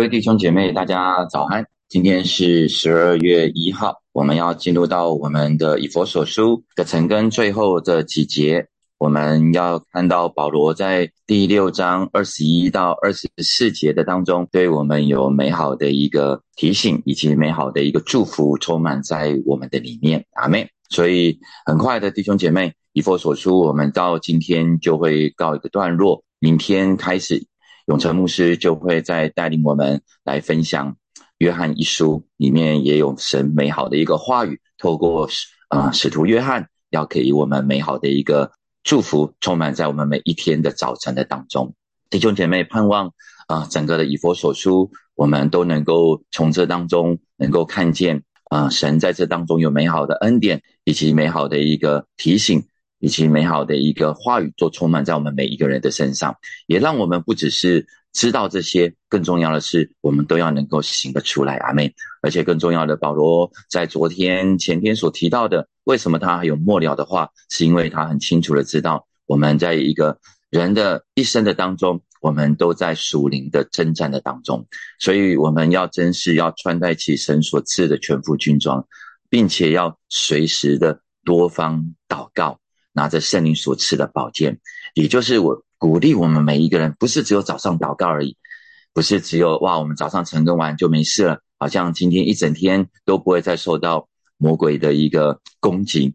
各位弟兄姐妹，大家早安！今天是十二月一号，我们要进入到我们的以佛所书的陈根最后的几节。我们要看到保罗在第六章二十一到二十四节的当中，对我们有美好的一个提醒，以及美好的一个祝福，充满在我们的里面。阿妹，所以很快的弟兄姐妹，以佛所书，我们到今天就会告一个段落，明天开始。永成牧师就会再带领我们来分享《约翰一书》，里面也有神美好的一个话语，透过啊使徒约翰要给我们美好的一个祝福，充满在我们每一天的早晨的当中。弟兄姐妹，盼望啊整个的以佛所书，我们都能够从这当中能够看见啊神在这当中有美好的恩典，以及美好的一个提醒。以及美好的一个话语，都充满在我们每一个人的身上，也让我们不只是知道这些，更重要的是，我们都要能够行得出来。阿妹，而且更重要的，保罗在昨天、前天所提到的，为什么他还有末了的话，是因为他很清楚的知道，我们在一个人的一生的当中，我们都在属灵的征战的当中，所以我们要真是要穿戴起神所赐的全副军装，并且要随时的多方祷告。拿着圣灵所赐的宝剑，也就是我鼓励我们每一个人，不是只有早上祷告而已，不是只有哇，我们早上晨更完就没事了，好像今天一整天都不会再受到魔鬼的一个攻击。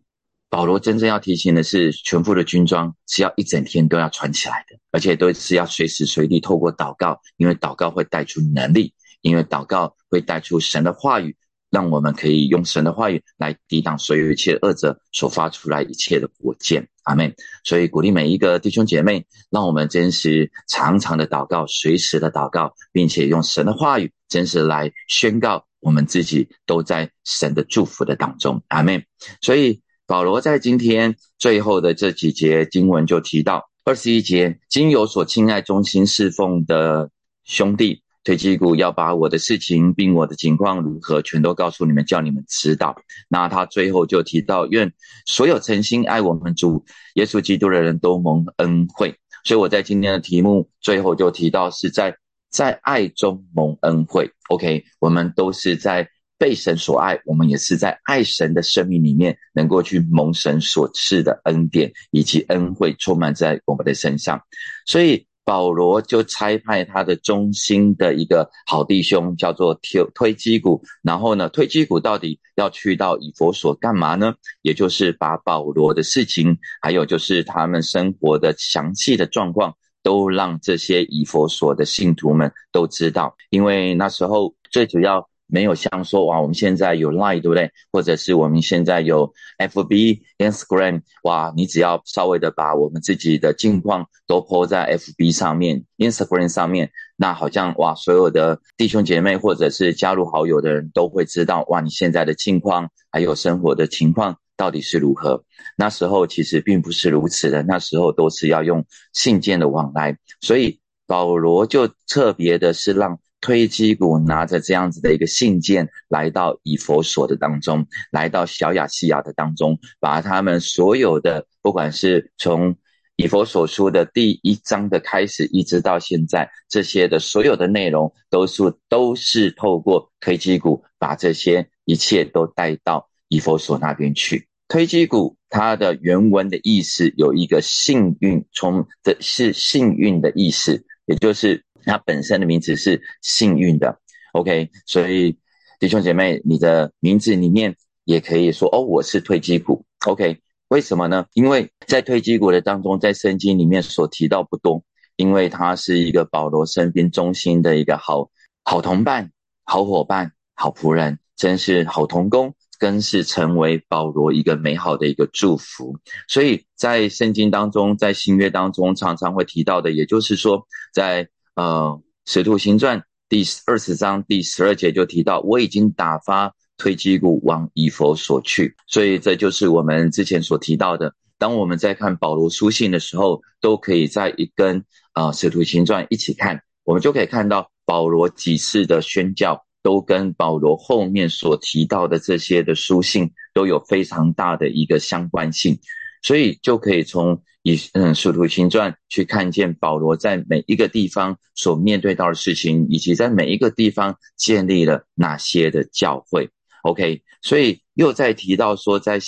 保罗真正要提醒的是，全副的军装是要一整天都要穿起来的，而且都是要随时随地透过祷告，因为祷告会带出能力，因为祷告会带出神的话语。让我们可以用神的话语来抵挡所有一切恶者所发出来一切的火箭，阿门。所以鼓励每一个弟兄姐妹，让我们真实常常的祷告，随时的祷告，并且用神的话语真实来宣告我们自己都在神的祝福的当中，阿门。所以保罗在今天最后的这几节经文就提到二十一节，经有所亲爱忠心侍奉的兄弟。推基股要把我的事情并我的情况如何全都告诉你们，叫你们知道。那他最后就提到，愿所有诚心爱我们主耶稣基督的人都蒙恩惠。所以我在今天的题目最后就提到，是在在爱中蒙恩惠。OK，我们都是在被神所爱，我们也是在爱神的生命里面，能够去蒙神所赐的恩典以及恩惠充满在我们的身上。所以。保罗就差派他的中心的一个好弟兄，叫做推推基谷。然后呢，推基谷到底要去到以佛所干嘛呢？也就是把保罗的事情，还有就是他们生活的详细的状况，都让这些以佛所的信徒们都知道。因为那时候最主要。没有像说哇，我们现在有 Line 对不对？或者是我们现在有 FB、Instagram，哇，你只要稍微的把我们自己的近况都 po 在 FB 上面、Instagram 上面，那好像哇，所有的弟兄姐妹或者是加入好友的人都会知道哇，你现在的近况还有生活的情况到底是如何。那时候其实并不是如此的，那时候都是要用信件的往来，所以保罗就特别的是让。推基谷拿着这样子的一个信件来到以佛所的当中，来到小亚细亚的当中，把他们所有的，不管是从以佛所书的第一章的开始，一直到现在，这些的所有的内容，都是都是透过推基谷把这些一切都带到以佛所那边去。推基谷它的原文的意思有一个幸运，从的是幸运的意思，也就是。它本身的名字是幸运的，OK，所以弟兄姐妹，你的名字里面也可以说哦，我是推基股，OK，为什么呢？因为在推基股的当中，在圣经里面所提到不多，因为他是一个保罗身边中心的一个好好同伴、好伙伴、好仆人，真是好同工，更是成为保罗一个美好的一个祝福。所以在圣经当中，在新约当中常常会提到的，也就是说在。呃，《使徒行传》第二十章第十二节就提到，我已经打发推基谷往以佛所去，所以这就是我们之前所提到的。当我们在看保罗书信的时候，都可以在一跟啊《使徒行传》一起看，我们就可以看到保罗几次的宣教，都跟保罗后面所提到的这些的书信都有非常大的一个相关性。所以就可以从以嗯《使徒行传》去看见保罗在每一个地方所面对到的事情，以及在每一个地方建立了哪些的教会。OK，所以又在提到说，在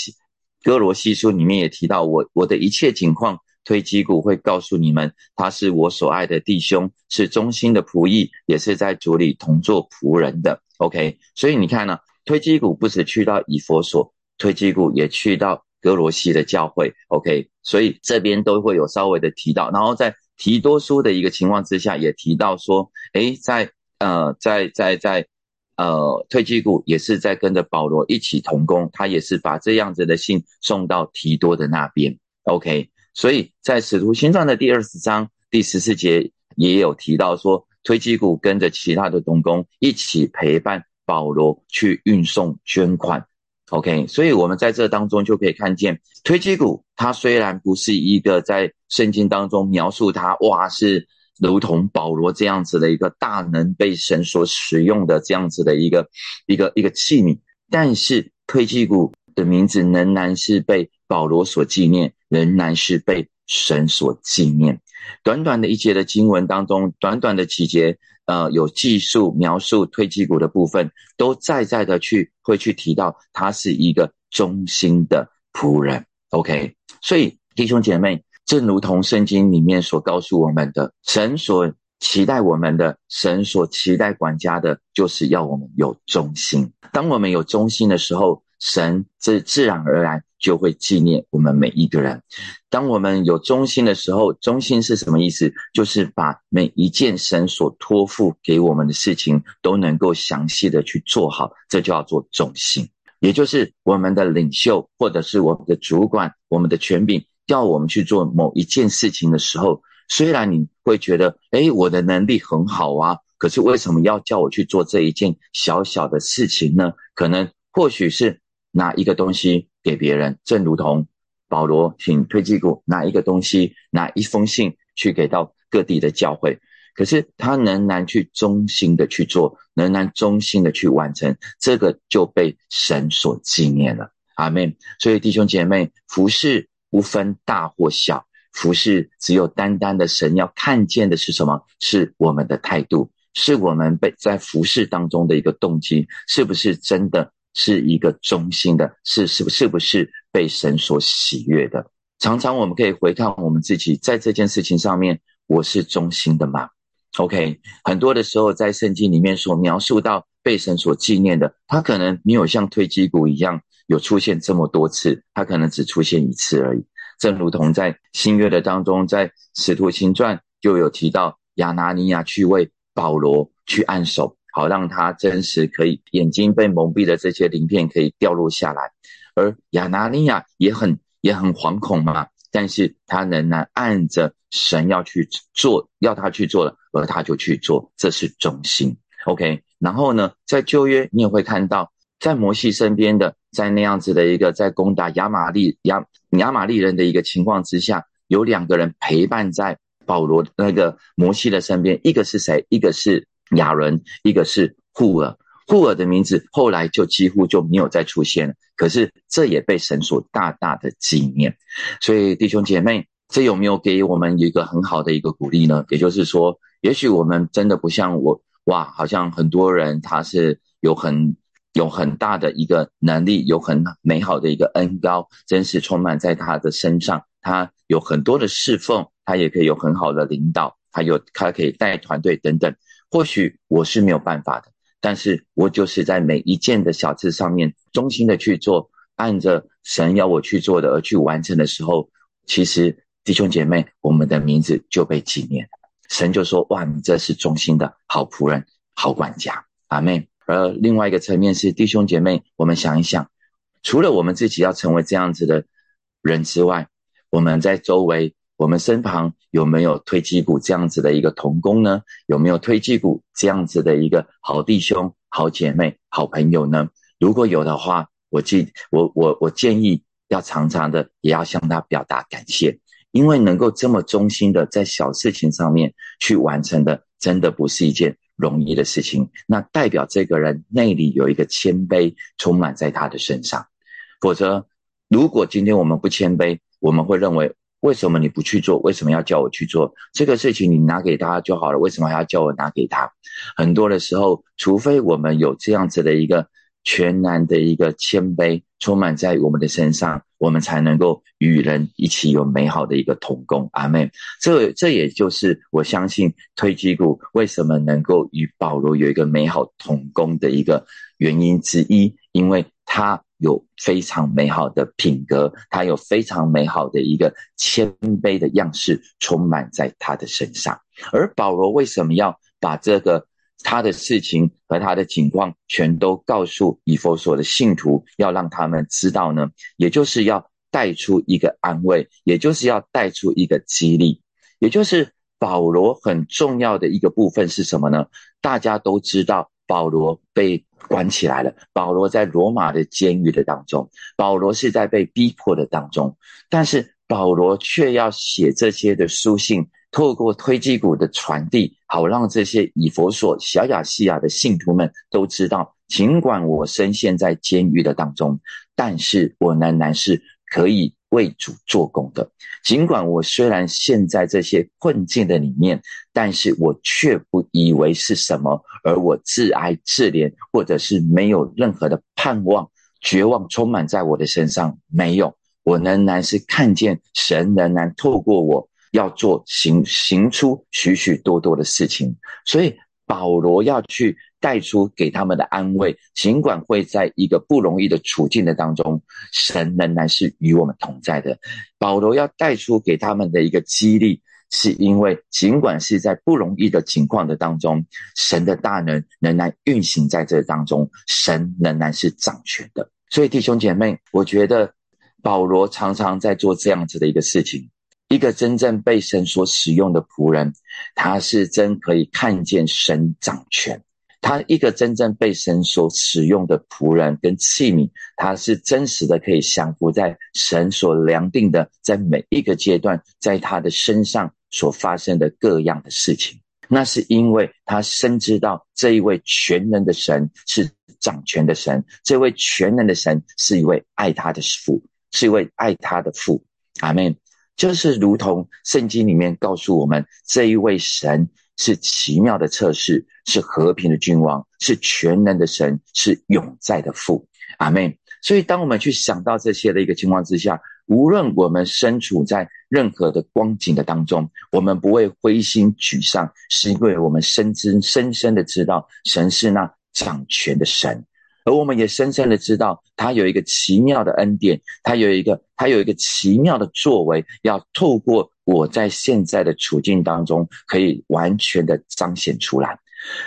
哥罗西书里面也提到我我的一切情况，推基谷会告诉你们，他是我所爱的弟兄，是忠心的仆役，也是在主里同做仆人的。OK，所以你看呢，推基谷不止去到以佛所，推基谷也去到哥罗西的教会。OK，所以这边都会有稍微的提到，然后在提多书的一个情况之下，也提到说，诶，在呃，在在在。呃，推基谷也是在跟着保罗一起同工，他也是把这样子的信送到提多的那边。OK，所以在使徒行传的第二十章第十四节也有提到说，推基谷跟着其他的同工一起陪伴保罗去运送捐款。OK，所以我们在这当中就可以看见，推基谷他虽然不是一个在圣经当中描述他哇是。如同保罗这样子的一个大能被神所使用的这样子的一个一个一个器皿，但是推基谷的名字仍然是被保罗所纪念，仍然是被神所纪念。短短的一节的经文当中，短短的几节，呃，有技术描述推基谷的部分，都在在的去会去提到他是一个忠心的仆人。OK，所以弟兄姐妹。正如同圣经里面所告诉我们的，神所期待我们的，神所期待管家的，就是要我们有忠心。当我们有忠心的时候，神这自然而然就会纪念我们每一个人。当我们有忠心的时候，忠心是什么意思？就是把每一件神所托付给我们的事情都能够详细的去做好，这叫做忠心。也就是我们的领袖，或者是我们的主管，我们的权柄。要我们去做某一件事情的时候，虽然你会觉得，哎，我的能力很好啊，可是为什么要叫我去做这一件小小的事情呢？可能或许是拿一个东西给别人，正如同保罗请推基谷拿一个东西，拿一封信去给到各地的教会，可是他仍然去忠心的去做，仍然忠心的去完成，这个就被神所纪念了。阿门。所以弟兄姐妹，服侍。不分大或小，服侍只有单单的神要看见的是什么？是我们的态度，是我们被在服侍当中的一个动机，是不是真的是一个忠心的？是是是不是被神所喜悦的？常常我们可以回看我们自己在这件事情上面，我是忠心的吗？OK，很多的时候在圣经里面所描述到被神所纪念的，他可能没有像推基谷一样。有出现这么多次，他可能只出现一次而已。正如同在新约的当中，在使徒行传就有提到亚拿尼亚去为保罗去按手，好让他真实可以眼睛被蒙蔽的这些鳞片可以掉落下来。而亚拿尼亚也很也很惶恐嘛，但是他仍然按着神要去做，要他去做的，而他就去做，这是忠心。OK，然后呢，在旧约你也会看到。在摩西身边的，在那样子的一个在攻打亚玛利亚亚玛利人的一个情况之下，有两个人陪伴在保罗那个摩西的身边，一个是谁？一个是亚伦，一个是户尔。户尔的名字后来就几乎就没有再出现了。可是这也被神所大大的纪念。所以弟兄姐妹，这有没有给我们一个很好的一个鼓励呢？也就是说，也许我们真的不像我哇，好像很多人他是有很。有很大的一个能力，有很美好的一个恩高，真是充满在他的身上。他有很多的侍奉，他也可以有很好的领导，还有他可以带团队等等。或许我是没有办法的，但是我就是在每一件的小事上面忠心的去做，按着神要我去做的而去完成的时候，其实弟兄姐妹，我们的名字就被纪念。神就说：“哇，你这是忠心的好仆人、好管家。”阿妹。而另外一个层面是弟兄姐妹，我们想一想，除了我们自己要成为这样子的人之外，我们在周围、我们身旁有没有推基股这样子的一个同工呢？有没有推基股这样子的一个好弟兄、好姐妹、好朋友呢？如果有的话，我建我我我建议要常常的也要向他表达感谢，因为能够这么忠心的在小事情上面去完成的，真的不是一件。容易的事情，那代表这个人内里有一个谦卑充满在他的身上。否则，如果今天我们不谦卑，我们会认为，为什么你不去做？为什么要叫我去做这个事情？你拿给他就好了，为什么还要叫我拿给他？很多的时候，除非我们有这样子的一个。全然的一个谦卑，充满在我们的身上，我们才能够与人一起有美好的一个同工。阿妹，这这也就是我相信推基谷为什么能够与保罗有一个美好同工的一个原因之一，因为他有非常美好的品格，他有非常美好的一个谦卑的样式充满在他的身上。而保罗为什么要把这个？他的事情和他的情况全都告诉以佛所的信徒，要让他们知道呢，也就是要带出一个安慰，也就是要带出一个激励，也就是保罗很重要的一个部分是什么呢？大家都知道，保罗被关起来了，保罗在罗马的监狱的当中，保罗是在被逼迫的当中，但是保罗却要写这些的书信。透过推基鼓的传递，好让这些以佛所、小亚细亚的信徒们都知道，尽管我深陷在监狱的当中，但是我仍然是可以为主做工的。尽管我虽然陷在这些困境的里面，但是我却不以为是什么，而我自哀自怜，或者是没有任何的盼望、绝望充满在我的身上。没有，我仍然是看见神仍然透过我。要做行行出许许多多的事情，所以保罗要去带出给他们的安慰。尽管会在一个不容易的处境的当中，神仍然是与我们同在的。保罗要带出给他们的一个激励，是因为尽管是在不容易的情况的当中，神的大能仍然运行在这当中，神仍然是掌权的。所以弟兄姐妹，我觉得保罗常常在做这样子的一个事情。一个真正被神所使用的仆人，他是真可以看见神掌权。他一个真正被神所使用的仆人跟器皿，他是真实的可以降服在神所量定的，在每一个阶段，在他的身上所发生的各样的事情。那是因为他深知道这一位全能的神是掌权的神，这位全能的神是一位爱他的父，是一位爱他的父。阿门。就是如同圣经里面告诉我们，这一位神是奇妙的测试，是和平的君王，是全能的神，是永在的父。阿门。所以，当我们去想到这些的一个情况之下，无论我们身处在任何的光景的当中，我们不会灰心沮丧，是因为我们深知、深深的知道，神是那掌权的神。而我们也深深的知道，他有一个奇妙的恩典，他有一个他有一个奇妙的作为，要透过我在现在的处境当中，可以完全的彰显出来。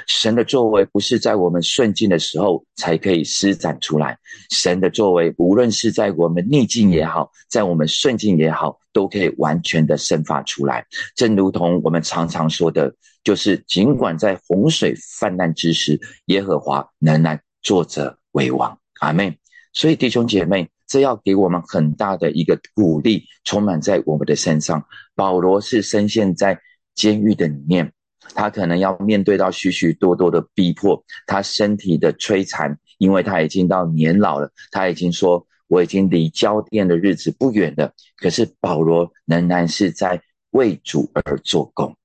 神的作为不是在我们顺境的时候才可以施展出来，神的作为无论是在我们逆境也好，在我们顺境也好，都可以完全的生发出来。正如同我们常常说的，就是尽管在洪水泛滥之时，耶和华仍然。作者为王，阿妹。所以弟兄姐妹，这要给我们很大的一个鼓励，充满在我们的身上。保罗是深陷在监狱的里面，他可能要面对到许许多多的逼迫，他身体的摧残，因为他已经到年老了，他已经说我已经离交殿的日子不远了。可是保罗仍然是在为主而做工。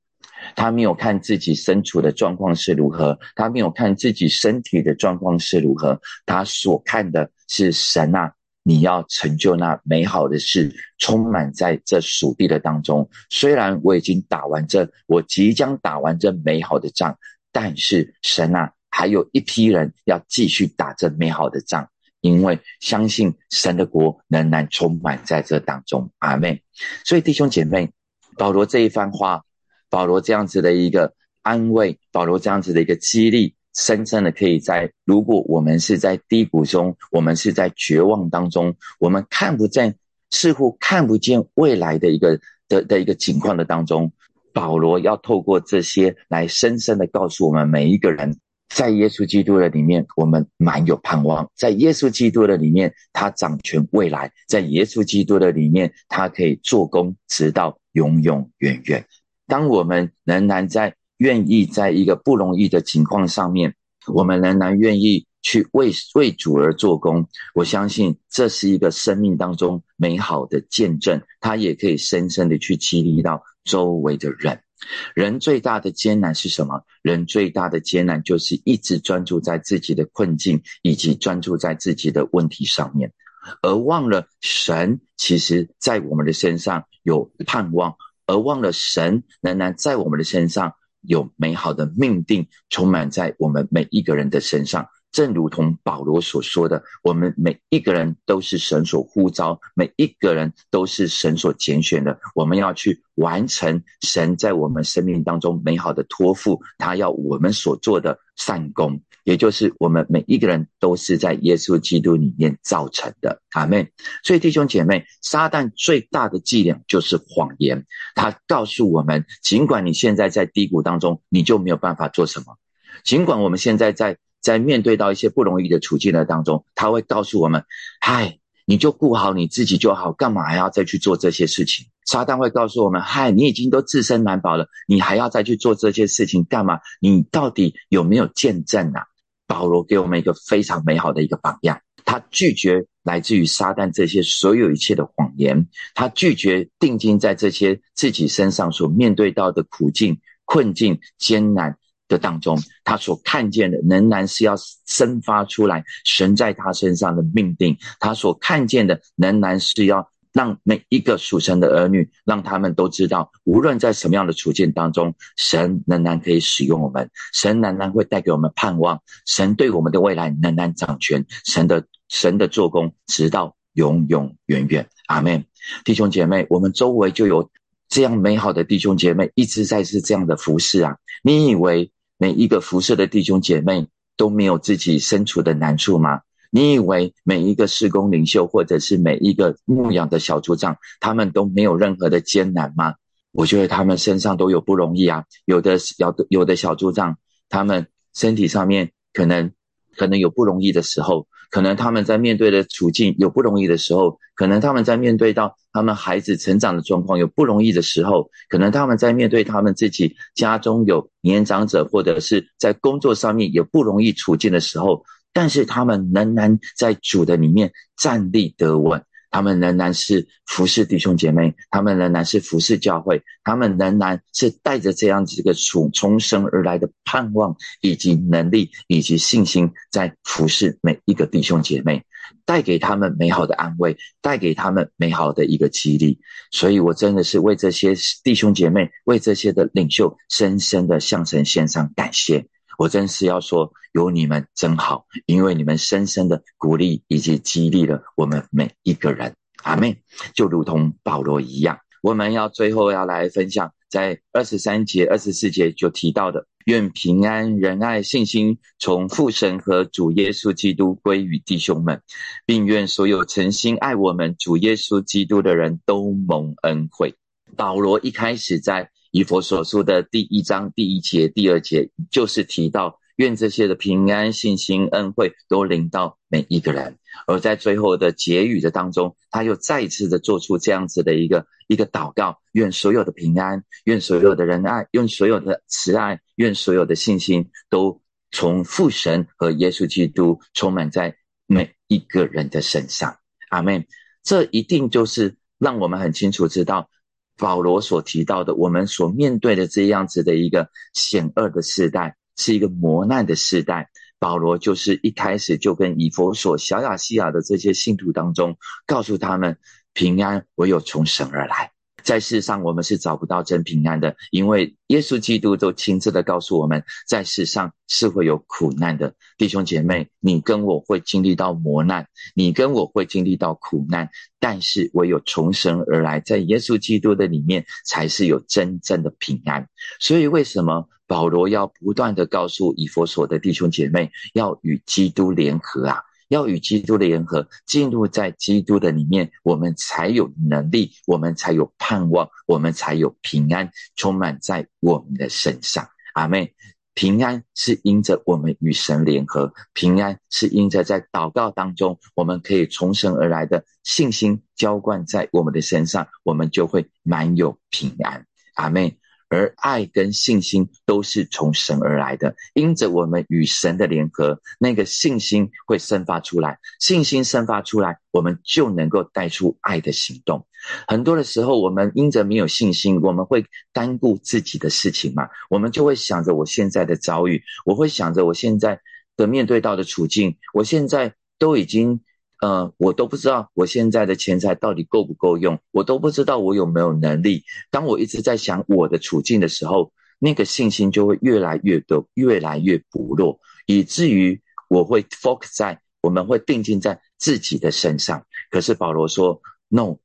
他没有看自己身处的状况是如何，他没有看自己身体的状况是如何，他所看的是神啊，你要成就那美好的事，充满在这属地的当中。虽然我已经打完这，我即将打完这美好的仗，但是神啊，还有一批人要继续打这美好的仗，因为相信神的国仍然充满在这当中。阿妹，所以弟兄姐妹，保罗这一番话。保罗这样子的一个安慰，保罗这样子的一个激励，深深的可以在如果我们是在低谷中，我们是在绝望当中，我们看不见，似乎看不见未来的一个的的一个情况的当中，保罗要透过这些来深深的告诉我们每一个人，在耶稣基督的里面，我们满有盼望；在耶稣基督的里面，他掌权未来；在耶稣基督的里面，他可以做工，直到永永远远。当我们仍然在愿意在一个不容易的情况上面，我们仍然愿意去为为主而做工。我相信这是一个生命当中美好的见证，它也可以深深的去激励到周围的人。人最大的艰难是什么？人最大的艰难就是一直专注在自己的困境，以及专注在自己的问题上面，而忘了神其实在我们的身上有盼望，而忘了神仍然在我们的身上有美好的命定，充满在我们每一个人的身上。正如同保罗所说的，我们每一个人都是神所呼召，每一个人都是神所拣选的。我们要去完成神在我们生命当中美好的托付，他要我们所做的善功，也就是我们每一个人都是在耶稣基督里面造成的。阿门。所以弟兄姐妹，撒旦最大的伎俩就是谎言，他告诉我们，尽管你现在在低谷当中，你就没有办法做什么；尽管我们现在在。在面对到一些不容易的处境的当中，他会告诉我们：“嗨，你就顾好你自己就好，干嘛还要再去做这些事情？”撒旦会告诉我们：“嗨，你已经都自身难保了，你还要再去做这些事情干嘛？你到底有没有见证啊？”保罗给我们一个非常美好的一个榜样，他拒绝来自于撒旦这些所有一切的谎言，他拒绝定睛在这些自己身上所面对到的苦境、困境、艰难。的当中，他所看见的仍然是要生发出来神在他身上的命定；他所看见的仍然是要让每一个属神的儿女，让他们都知道，无论在什么样的处境当中，神仍然可以使用我们，神仍然会带给我们盼望，神对我们的未来仍然掌权，神的神的做工直到永永远远。阿门。弟兄姐妹，我们周围就有这样美好的弟兄姐妹，一直在是这样的服侍啊！你以为？每一个辐射的弟兄姐妹都没有自己身处的难处吗？你以为每一个施工领袖或者是每一个牧养的小组长，他们都没有任何的艰难吗？我觉得他们身上都有不容易啊。有的小有的小组长，他们身体上面可能可能有不容易的时候。可能他们在面对的处境有不容易的时候，可能他们在面对到他们孩子成长的状况有不容易的时候，可能他们在面对他们自己家中有年长者或者是在工作上面有不容易处境的时候，但是他们仍然在主的里面站立得稳。他们仍然是服侍弟兄姐妹，他们仍然是服侍教会，他们仍然是带着这样子一个从重生而来的盼望，以及能力，以及信心，在服侍每一个弟兄姐妹，带给他们美好的安慰，带给他们美好的一个激励。所以我真的是为这些弟兄姐妹，为这些的领袖，深深的向神献上感谢。我真是要说，有你们真好，因为你们深深的鼓励以及激励了我们每一个人。阿妹，就如同保罗一样，我们要最后要来分享，在二十三节、二十四节就提到的，愿平安、仁爱、信心从父神和主耶稣基督归于弟兄们，并愿所有诚心爱我们主耶稣基督的人都蒙恩惠。保罗一开始在。以佛所说的第一章第一节、第二节，就是提到愿这些的平安、信心、恩惠都临到每一个人。而在最后的结语的当中，他又再一次的做出这样子的一个一个祷告：愿所有的平安，愿所有的仁爱，愿所有的慈爱，愿所有的信心，都从父神和耶稣基督充满在每一个人的身上。阿门。这一定就是让我们很清楚知道。保罗所提到的，我们所面对的这样子的一个险恶的时代，是一个磨难的时代。保罗就是一开始就跟以佛所、小亚细亚的这些信徒当中，告诉他们，平安唯有从神而来。在世上，我们是找不到真平安的，因为耶稣基督都亲自的告诉我们，在世上是会有苦难的。弟兄姐妹，你跟我会经历到磨难，你跟我会经历到苦难，但是唯有从神而来，在耶稣基督的里面，才是有真正的平安。所以，为什么保罗要不断的告诉以佛所的弟兄姐妹，要与基督联合啊？要与基督的联合，进入在基督的里面，我们才有能力，我们才有盼望，我们才有平安，充满在我们的身上。阿妹，平安是因着我们与神联合，平安是因着在祷告当中，我们可以从神而来的信心浇灌在我们的身上，我们就会满有平安。阿妹。而爱跟信心都是从神而来的，因着我们与神的联合，那个信心会生发出来。信心生发出来，我们就能够带出爱的行动。很多的时候，我们因着没有信心，我们会单顾自己的事情嘛，我们就会想着我现在的遭遇，我会想着我现在的面对到的处境，我现在都已经。呃，我都不知道我现在的钱财到底够不够用，我都不知道我有没有能力。当我一直在想我的处境的时候，那个信心就会越来越多，越来越薄弱，以至于我会 focus 在我们会定睛在自己的身上。可是保罗说，no，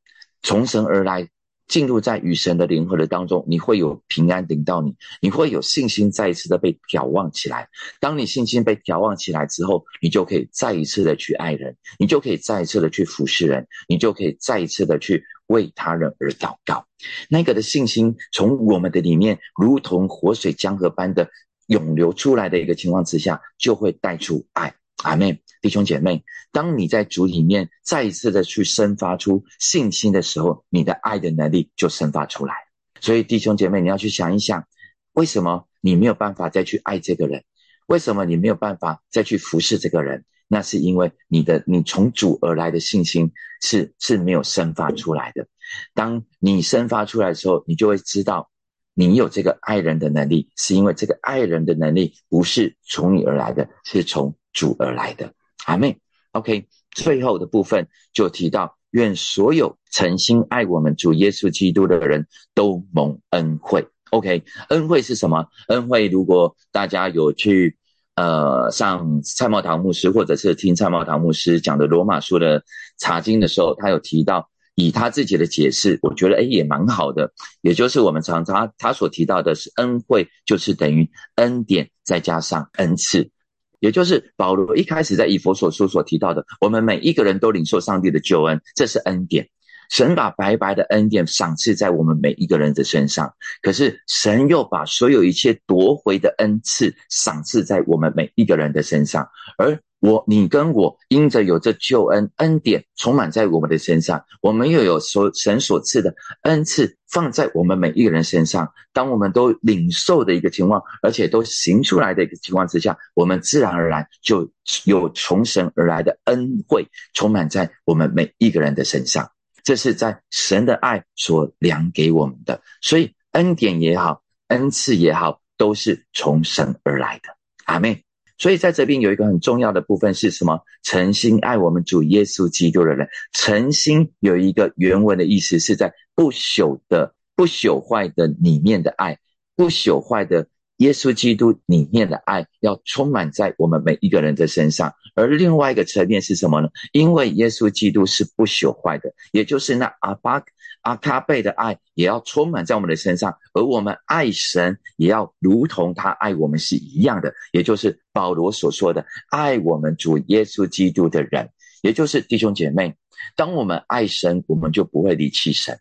从神而来。进入在与神的联合的当中，你会有平安领到你，你会有信心再一次的被眺望起来。当你信心被眺望起来之后，你就可以再一次的去爱人，你就可以再一次的去服侍人，你就可以再一次的去为他人而祷告。那个的信心从我们的里面，如同活水江河般的涌流出来的一个情况之下，就会带出爱。阿妹，弟兄姐妹，当你在主里面再一次的去生发出信心的时候，你的爱的能力就生发出来。所以，弟兄姐妹，你要去想一想，为什么你没有办法再去爱这个人？为什么你没有办法再去服侍这个人？那是因为你的你从主而来的信心是是没有生发出来的。当你生发出来的时候，你就会知道，你有这个爱人的能力，是因为这个爱人的能力不是从你而来的，是从。主而来的阿妹，OK，最后的部分就提到，愿所有诚心爱我们主耶稣基督的人都蒙恩惠。OK，恩惠是什么？恩惠，如果大家有去呃上蔡茂堂牧师，或者是听蔡茂堂牧师讲的罗马书的查经的时候，他有提到，以他自己的解释，我觉得诶也蛮好的，也就是我们常常他所提到的是恩惠，就是等于恩典再加上恩赐。也就是保罗一开始在以佛所书所提到的，我们每一个人都领受上帝的救恩，这是恩典。神把白白的恩典赏赐在我们每一个人的身上，可是神又把所有一切夺回的恩赐赏赐在我们每一个人的身上，而。我、你跟我，因着有这救恩恩典充满在我们的身上，我们又有所神所赐的恩赐放在我们每一个人身上。当我们都领受的一个情况，而且都行出来的一个情况之下，我们自然而然就有从神而来的恩惠充满在我们每一个人的身上。这是在神的爱所量给我们的，所以恩典也好，恩赐也好，都是从神而来的。阿妹。所以在这边有一个很重要的部分是什么？诚心爱我们主耶稣基督的人，诚心有一个原文的意思是在不朽的、不朽坏的里面的爱，不朽坏的耶稣基督里面的爱要充满在我们每一个人的身上。而另外一个层面是什么呢？因为耶稣基督是不朽坏的，也就是那阿巴。阿卡贝的爱也要充满在我们的身上，而我们爱神也要如同他爱我们是一样的，也就是保罗所说的爱我们主耶稣基督的人，也就是弟兄姐妹。当我们爱神，我们就不会离弃神；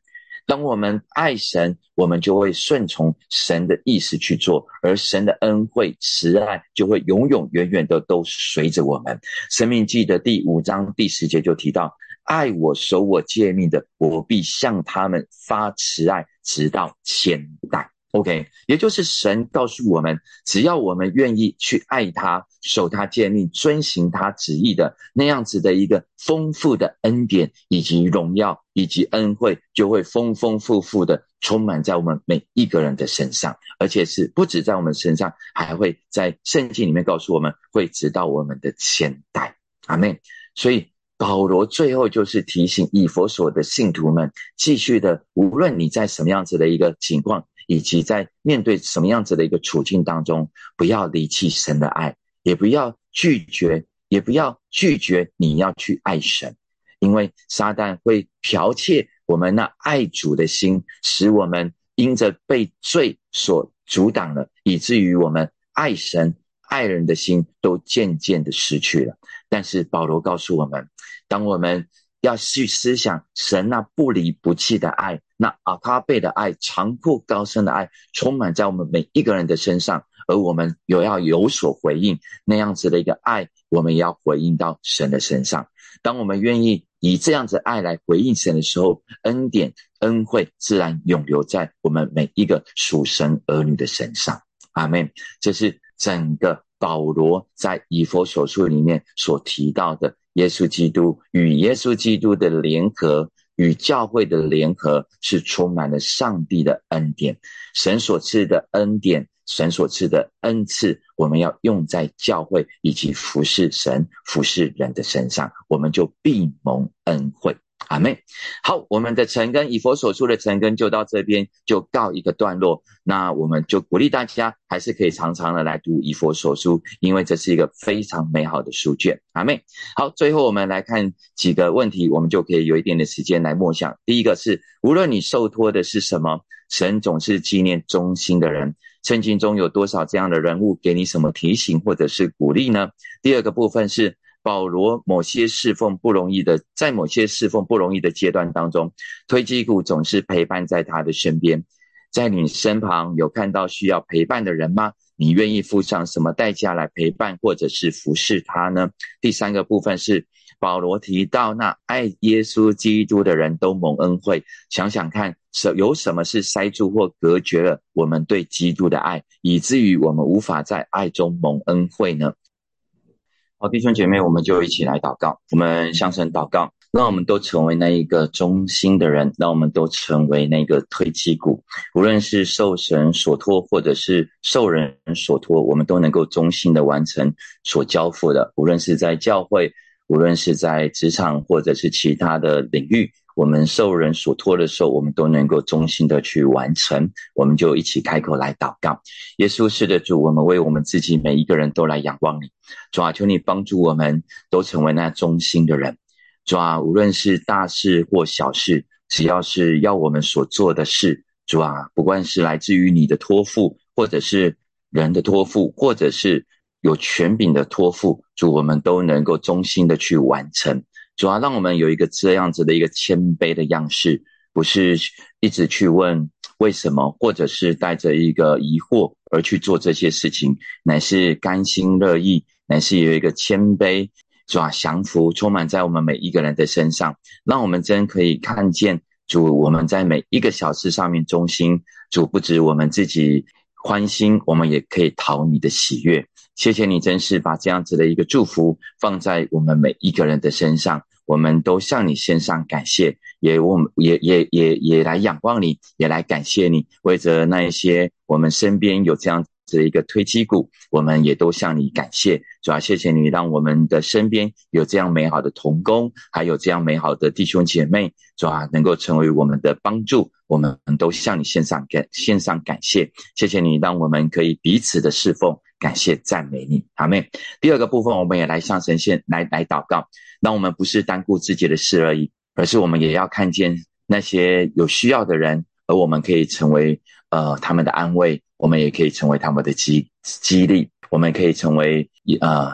当我们爱神，我们就会顺从神的意思去做，而神的恩惠慈爱就会永永远远的都随着我们。生命记的第五章第十节就提到。爱我、守我诫命的，我必向他们发慈爱，直到千代。OK，也就是神告诉我们，只要我们愿意去爱他、守他诫命、遵行他旨意的那样子的一个丰富的恩典以及荣耀以及恩惠，就会丰丰富富的充满在我们每一个人的身上，而且是不止在我们身上，还会在圣经里面告诉我们会直到我们的千代。阿门。所以。保罗最后就是提醒以佛所的信徒们，继续的，无论你在什么样子的一个情况，以及在面对什么样子的一个处境当中，不要离弃神的爱，也不要拒绝，也不要拒绝你要去爱神，因为撒旦会剽窃我们那爱主的心，使我们因着被罪所阻挡了，以至于我们爱神。爱人的心都渐渐的失去了，但是保罗告诉我们，当我们要去思想神那不离不弃的爱，那阿卡贝的爱，长阔高深的爱，充满在我们每一个人的身上，而我们有要有所回应那样子的一个爱，我们也要回应到神的身上。当我们愿意以这样子爱来回应神的时候，恩典恩惠自然永留在我们每一个属神儿女的身上。阿门。这是整个保罗在以佛所书里面所提到的，耶稣基督与耶稣基督的联合。与教会的联合是充满了上帝的恩典，神所赐的恩典，神所赐的恩赐，我们要用在教会以及服侍神、服侍人的身上，我们就必蒙恩惠。阿妹，好，我们的陈根以佛所说的陈根就到这边就告一个段落。那我们就鼓励大家，还是可以常常的来读以佛所书，因为这是一个非常美好的书卷。阿妹，好，最后我们来看几个问题，我们就可以有一点的时间来默想。第一个是，无论你受托的是什么，神总是纪念忠心的人。圣经中有多少这样的人物，给你什么提醒或者是鼓励呢？第二个部分是。保罗某些侍奉不容易的，在某些侍奉不容易的阶段当中，推基谷总是陪伴在他的身边。在你身旁有看到需要陪伴的人吗？你愿意付上什么代价来陪伴或者是服侍他呢？第三个部分是保罗提到，那爱耶稣基督的人都蒙恩惠。想想看，是有什么是塞住或隔绝了我们对基督的爱，以至于我们无法在爱中蒙恩惠呢？好，弟兄姐妹，我们就一起来祷告。我们向神祷告，让我们都成为那一个忠心的人，让我们都成为那个推基骨。无论是受神所托，或者是受人所托，我们都能够忠心的完成所交付的。无论是在教会，无论是在职场，或者是其他的领域。我们受人所托的时候，我们都能够忠心的去完成。我们就一起开口来祷告。耶稣是的主，我们为我们自己每一个人都来仰望你。主啊，求你帮助我们都成为那忠心的人。主啊，无论是大事或小事，只要是要我们所做的事，主啊，不管是来自于你的托付，或者是人的托付，或者是有权柄的托付，主，我们都能够忠心的去完成。主要让我们有一个这样子的一个谦卑的样式，不是一直去问为什么，或者是带着一个疑惑而去做这些事情，乃是甘心乐意，乃是有一个谦卑，是吧？降服充满在我们每一个人的身上，让我们真可以看见主，我们在每一个小事上面忠心，主不止我们自己欢心，我们也可以讨你的喜悦。谢谢你，真是把这样子的一个祝福放在我们每一个人的身上，我们都向你献上感谢，也我们也也也也来仰望你，也来感谢你，为着那一些我们身边有这样子一个推基股，我们也都向你感谢。主要谢谢你，让我们的身边有这样美好的同工，还有这样美好的弟兄姐妹，主要能够成为我们的帮助，我们都向你献上感献上感谢。谢谢你，让我们可以彼此的侍奉。感谢赞美你，阿妹。第二个部分，我们也来向神献来来祷告。那我们不是单顾自己的事而已，而是我们也要看见那些有需要的人，而我们可以成为呃他们的安慰，我们也可以成为他们的激激励，我们可以成为一呃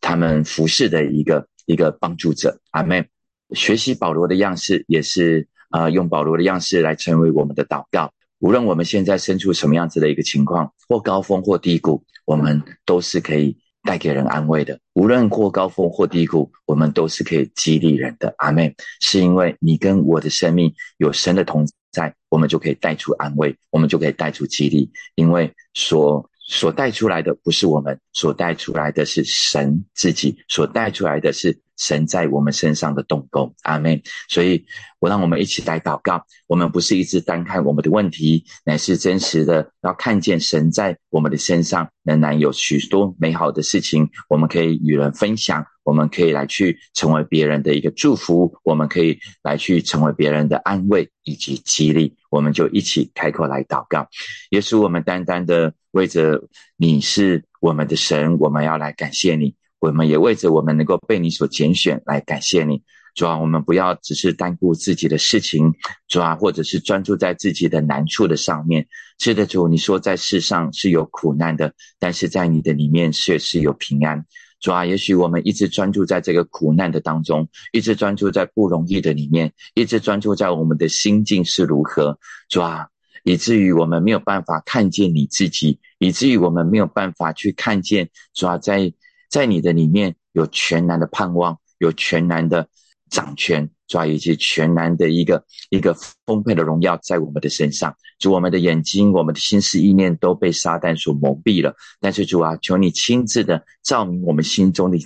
他们服侍的一个一个帮助者，阿妹。学习保罗的样式，也是呃用保罗的样式来成为我们的祷告。无论我们现在身处什么样子的一个情况，或高峰或低谷，我们都是可以带给人安慰的。无论过高峰或低谷，我们都是可以激励人的。阿妹，是因为你跟我的生命有神的同在，我们就可以带出安慰，我们就可以带出激励。因为所所带出来的不是我们，所带出来的是神自己，所带出来的是。神在我们身上的动工，阿门。所以，我让我们一起来祷告。我们不是一直单看我们的问题，乃是真实的要看见神在我们的身上仍然有许多美好的事情，我们可以与人分享，我们可以来去成为别人的一个祝福，我们可以来去成为别人的安慰以及激励。我们就一起开口来祷告。耶稣，我们单单的为着你是我们的神，我们要来感谢你。我们也为着我们能够被你所拣选来感谢你，主啊，我们不要只是单顾自己的事情，主啊，或者是专注在自己的难处的上面。是的，主，你说在世上是有苦难的，但是在你的里面却是有平安。主啊，也许我们一直专注在这个苦难的当中，一直专注在不容易的里面，一直专注在我们的心境是如何，主啊，以至于我们没有办法看见你自己，以至于我们没有办法去看见主啊，在。在你的里面有全然的盼望，有全然的掌权，主啊，以及全然的一个一个丰沛的荣耀在我们的身上。主，我们的眼睛、我们的心思意念都被撒旦所蒙蔽了。但是主啊，求你亲自的照明我们心中的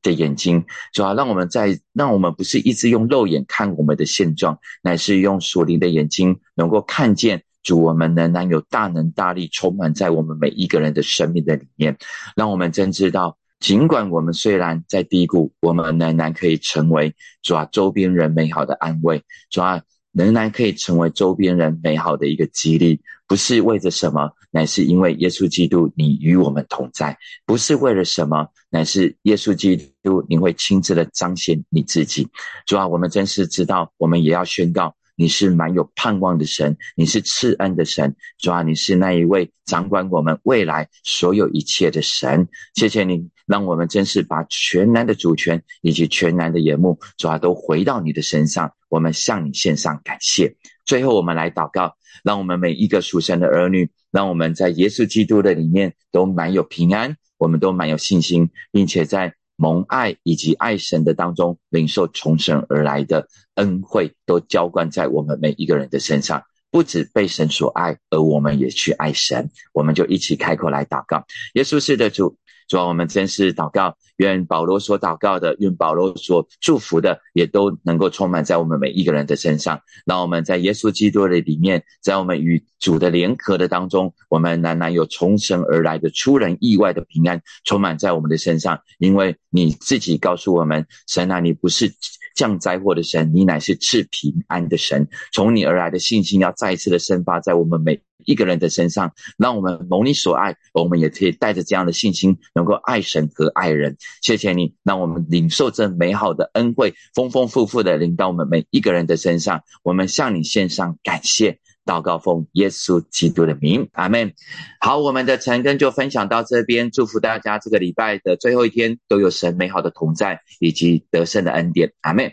的眼睛，主啊，让我们在让我们不是一直用肉眼看我们的现状，乃是用属灵的眼睛能够看见。主，我们仍然有大能大力充满在我们每一个人的生命的里面，让我们真知道。尽管我们虽然在低谷，我们仍然可以成为主啊周边人美好的安慰，主啊仍然可以成为周边人美好的一个激励。不是为着什么，乃是因为耶稣基督你与我们同在；不是为了什么，乃是耶稣基督你会亲自的彰显你自己。主啊，我们真是知道，我们也要宣告。你是蛮有盼望的神，你是赐恩的神，主啊，你是那一位掌管我们未来所有一切的神。谢谢你，让我们真是把全然的主权以及全然的眼目，主啊，都回到你的身上。我们向你献上感谢。最后，我们来祷告，让我们每一个属神的儿女，让我们在耶稣基督的里面都蛮有平安，我们都蛮有信心，并且在。蒙爱以及爱神的当中，领受从神而来的恩惠，都浇灌在我们每一个人的身上。不止被神所爱，而我们也去爱神。我们就一起开口来祷告：耶稣是的主。主啊，我们真是祷告，愿保罗所祷告的，愿保罗所祝福的，也都能够充满在我们每一个人的身上。让我们在耶稣基督的里面，在我们与主的联合的当中，我们仍然有从神而来的出人意外的平安，充满在我们的身上。因为你自己告诉我们，神啊，你不是。降灾祸的神，你乃是赐平安的神。从你而来的信心要再一次的生发在我们每一个人的身上，让我们蒙你所爱，我们也可以带着这样的信心，能够爱神和爱人。谢谢你，让我们领受这美好的恩惠，丰丰富富的领到我们每一个人的身上。我们向你献上感谢，祷告奉耶稣基督的名，阿门。好，我们的晨更就分享到这边，祝福大家这个礼拜的最后一天都有神美好的同在以及得胜的恩典，阿门。